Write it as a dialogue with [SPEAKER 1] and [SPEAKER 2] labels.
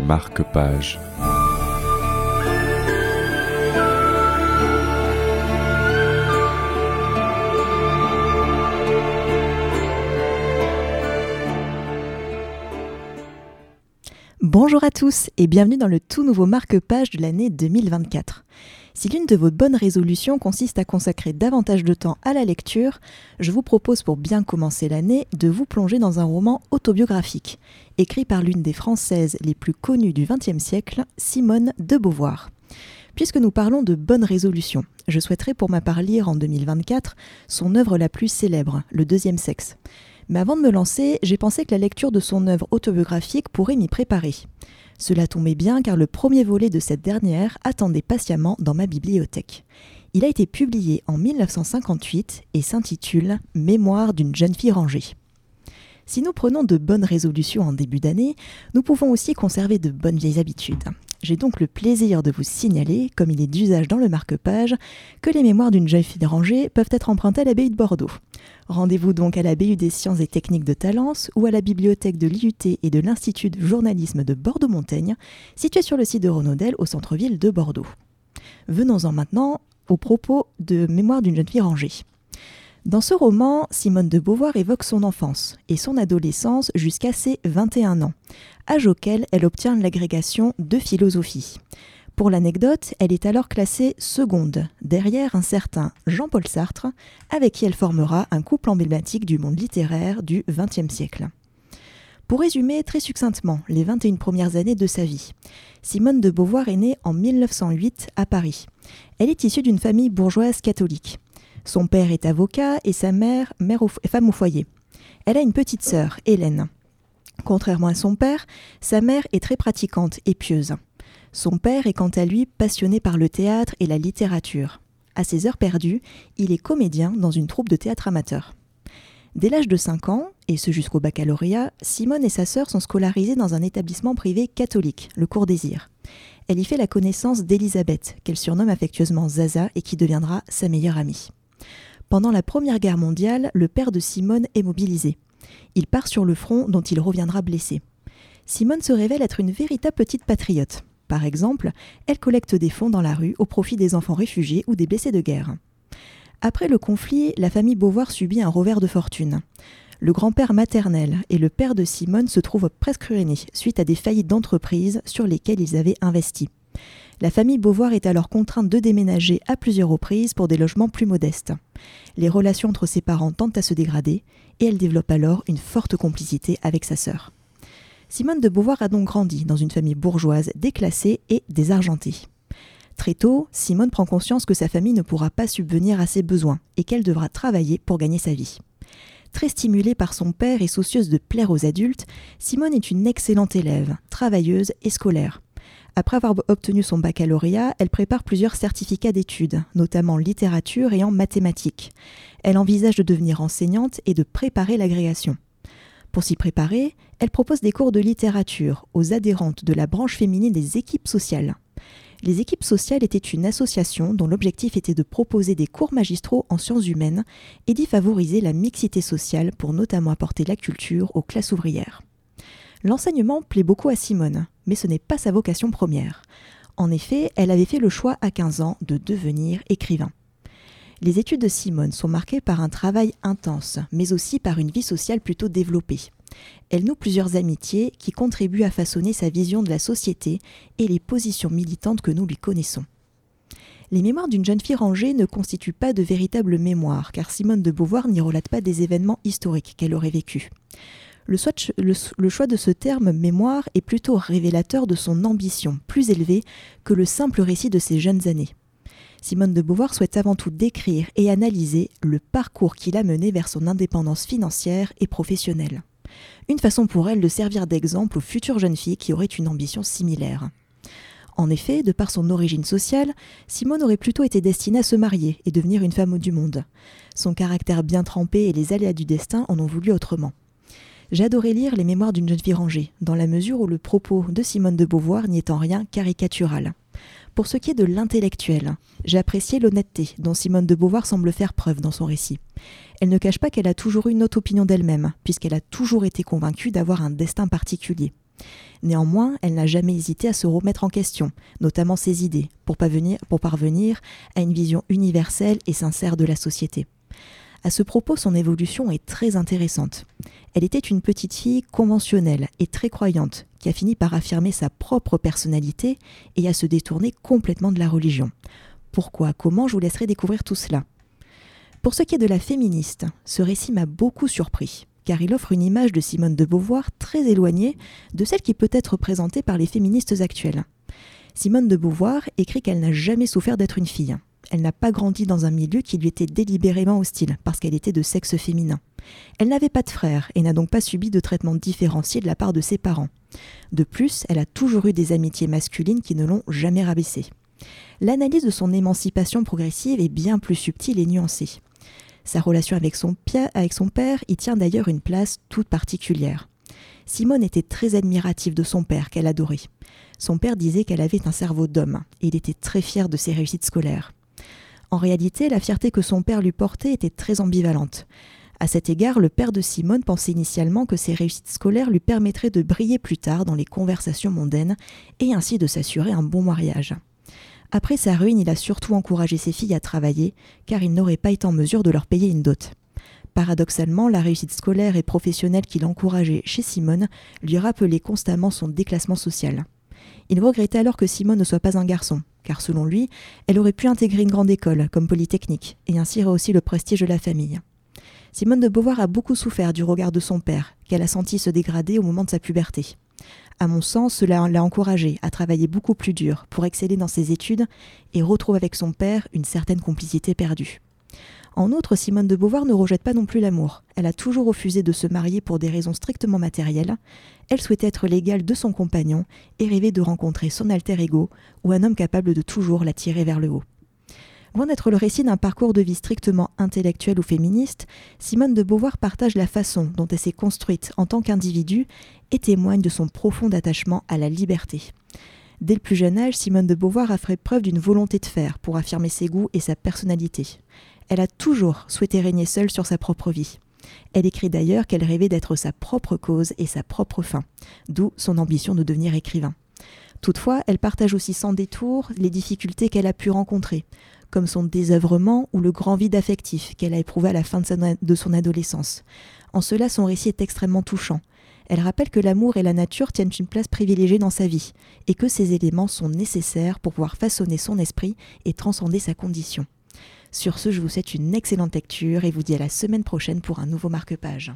[SPEAKER 1] marque-page.
[SPEAKER 2] Bonjour à tous et bienvenue dans le tout nouveau marque-page de l'année 2024. Si l'une de vos bonnes résolutions consiste à consacrer davantage de temps à la lecture, je vous propose pour bien commencer l'année de vous plonger dans un roman autobiographique, écrit par l'une des Françaises les plus connues du XXe siècle, Simone de Beauvoir. Puisque nous parlons de bonnes résolutions, je souhaiterais pour ma part lire en 2024 son œuvre la plus célèbre, Le deuxième sexe. Mais avant de me lancer, j'ai pensé que la lecture de son œuvre autobiographique pourrait m'y préparer. Cela tombait bien car le premier volet de cette dernière attendait patiemment dans ma bibliothèque. Il a été publié en 1958 et s'intitule Mémoire d'une jeune fille rangée. Si nous prenons de bonnes résolutions en début d'année, nous pouvons aussi conserver de bonnes vieilles habitudes. J'ai donc le plaisir de vous signaler, comme il est d'usage dans le marque-page, que les mémoires d'une jeune fille rangée peuvent être empruntées à l'abbaye de Bordeaux. Rendez-vous donc à la BU des sciences et techniques de Talence ou à la bibliothèque de l'IUT et de l'Institut de journalisme de Bordeaux-Montaigne, située sur le site de Renaudel au centre-ville de Bordeaux. Venons-en maintenant au propos de Mémoire d'une jeune fille rangée. Dans ce roman, Simone de Beauvoir évoque son enfance et son adolescence jusqu'à ses 21 ans, âge auquel elle obtient l'agrégation de philosophie. Pour l'anecdote, elle est alors classée seconde, derrière un certain Jean-Paul Sartre, avec qui elle formera un couple emblématique du monde littéraire du XXe siècle. Pour résumer très succinctement les 21 premières années de sa vie, Simone de Beauvoir est née en 1908 à Paris. Elle est issue d'une famille bourgeoise catholique. Son père est avocat et sa mère, mère femme au foyer. Elle a une petite sœur, Hélène. Contrairement à son père, sa mère est très pratiquante et pieuse. Son père est quant à lui passionné par le théâtre et la littérature. À ses heures perdues, il est comédien dans une troupe de théâtre amateur. Dès l'âge de 5 ans, et ce jusqu'au baccalauréat, Simone et sa sœur sont scolarisées dans un établissement privé catholique, le Cours Désir. Elle y fait la connaissance d'Elisabeth, qu'elle surnomme affectueusement Zaza et qui deviendra sa meilleure amie. Pendant la Première Guerre mondiale, le père de Simone est mobilisé. Il part sur le front dont il reviendra blessé. Simone se révèle être une véritable petite patriote. Par exemple, elle collecte des fonds dans la rue au profit des enfants réfugiés ou des blessés de guerre. Après le conflit, la famille Beauvoir subit un revers de fortune. Le grand-père maternel et le père de Simone se trouvent presque ruinés suite à des faillites d'entreprises sur lesquelles ils avaient investi. La famille Beauvoir est alors contrainte de déménager à plusieurs reprises pour des logements plus modestes. Les relations entre ses parents tentent à se dégrader et elle développe alors une forte complicité avec sa sœur. Simone de Beauvoir a donc grandi dans une famille bourgeoise déclassée et désargentée. Très tôt, Simone prend conscience que sa famille ne pourra pas subvenir à ses besoins et qu'elle devra travailler pour gagner sa vie. Très stimulée par son père et soucieuse de plaire aux adultes, Simone est une excellente élève, travailleuse et scolaire. Après avoir obtenu son baccalauréat, elle prépare plusieurs certificats d'études, notamment en littérature et en mathématiques. Elle envisage de devenir enseignante et de préparer l'agrégation. Pour s'y préparer, elle propose des cours de littérature aux adhérentes de la branche féminine des équipes sociales. Les équipes sociales étaient une association dont l'objectif était de proposer des cours magistraux en sciences humaines et d'y favoriser la mixité sociale pour notamment apporter la culture aux classes ouvrières. L'enseignement plaît beaucoup à Simone, mais ce n'est pas sa vocation première. En effet, elle avait fait le choix à 15 ans de devenir écrivain. Les études de Simone sont marquées par un travail intense, mais aussi par une vie sociale plutôt développée. Elle noue plusieurs amitiés qui contribuent à façonner sa vision de la société et les positions militantes que nous lui connaissons. Les mémoires d'une jeune fille rangée ne constituent pas de véritables mémoires, car Simone de Beauvoir n'y relate pas des événements historiques qu'elle aurait vécus. Le, choix de ce terme mémoire est plutôt révélateur de son ambition plus élevée que le simple récit de ses jeunes années. Simone de Beauvoir souhaite avant tout décrire et analyser le parcours qui l'a mené vers son indépendance financière et professionnelle. Une façon pour elle de servir d'exemple aux futures jeunes filles qui auraient une ambition similaire. En effet, de par son origine sociale, Simone aurait plutôt été destinée à se marier et devenir une femme du monde. Son caractère bien trempé et les aléas du destin en ont voulu autrement. Adoré lire Les Mémoires d'une jeune fille rangée, dans la mesure où le propos de Simone de Beauvoir n'y est en rien caricatural. Pour ce qui est de l'intellectuel, j'ai apprécié l'honnêteté dont Simone de Beauvoir semble faire preuve dans son récit. Elle ne cache pas qu'elle a toujours eu une autre opinion d'elle-même, puisqu'elle a toujours été convaincue d'avoir un destin particulier. Néanmoins, elle n'a jamais hésité à se remettre en question, notamment ses idées, pour parvenir à une vision universelle et sincère de la société. À ce propos, son évolution est très intéressante. Elle était une petite fille conventionnelle et très croyante, qui a fini par affirmer sa propre personnalité et à se détourner complètement de la religion. Pourquoi Comment Je vous laisserai découvrir tout cela. Pour ce qui est de la féministe, ce récit m'a beaucoup surpris, car il offre une image de Simone de Beauvoir très éloignée de celle qui peut être présentée par les féministes actuelles. Simone de Beauvoir écrit qu'elle n'a jamais souffert d'être une fille. Elle n'a pas grandi dans un milieu qui lui était délibérément hostile, parce qu'elle était de sexe féminin. Elle n'avait pas de frère et n'a donc pas subi de traitement différencié de la part de ses parents. De plus, elle a toujours eu des amitiés masculines qui ne l'ont jamais rabaissée. L'analyse de son émancipation progressive est bien plus subtile et nuancée. Sa relation avec son, avec son père y tient d'ailleurs une place toute particulière. Simone était très admirative de son père qu'elle adorait. Son père disait qu'elle avait un cerveau d'homme et il était très fier de ses réussites scolaires. En réalité, la fierté que son père lui portait était très ambivalente. À cet égard, le père de Simone pensait initialement que ses réussites scolaires lui permettraient de briller plus tard dans les conversations mondaines et ainsi de s'assurer un bon mariage. Après sa ruine, il a surtout encouragé ses filles à travailler, car il n'aurait pas été en mesure de leur payer une dot. Paradoxalement, la réussite scolaire et professionnelle qu'il encourageait chez Simone lui rappelait constamment son déclassement social. Il regrettait alors que Simone ne soit pas un garçon, car selon lui, elle aurait pu intégrer une grande école, comme Polytechnique, et ainsi rehausser le prestige de la famille. Simone de Beauvoir a beaucoup souffert du regard de son père, qu'elle a senti se dégrader au moment de sa puberté. À mon sens, cela l'a encouragée à travailler beaucoup plus dur pour exceller dans ses études et retrouver avec son père une certaine complicité perdue. En outre, Simone de Beauvoir ne rejette pas non plus l'amour. Elle a toujours refusé de se marier pour des raisons strictement matérielles. Elle souhaitait être l'égale de son compagnon et rêvait de rencontrer son alter ego ou un homme capable de toujours la tirer vers le haut. Loin d'être le récit d'un parcours de vie strictement intellectuel ou féministe, Simone de Beauvoir partage la façon dont elle s'est construite en tant qu'individu et témoigne de son profond attachement à la liberté. Dès le plus jeune âge, Simone de Beauvoir a fait preuve d'une volonté de faire pour affirmer ses goûts et sa personnalité. Elle a toujours souhaité régner seule sur sa propre vie. Elle écrit d'ailleurs qu'elle rêvait d'être sa propre cause et sa propre fin, d'où son ambition de devenir écrivain. Toutefois, elle partage aussi sans détour les difficultés qu'elle a pu rencontrer, comme son désœuvrement ou le grand vide affectif qu'elle a éprouvé à la fin de, son adolescence. En cela, son récit est extrêmement touchant. Elle rappelle que l'amour et la nature tiennent une place privilégiée dans sa vie, et que ces éléments sont nécessaires pour pouvoir façonner son esprit et transcender sa condition. Sur ce, je vous souhaite une excellente lecture et vous dis à la semaine prochaine pour un nouveau marque-page.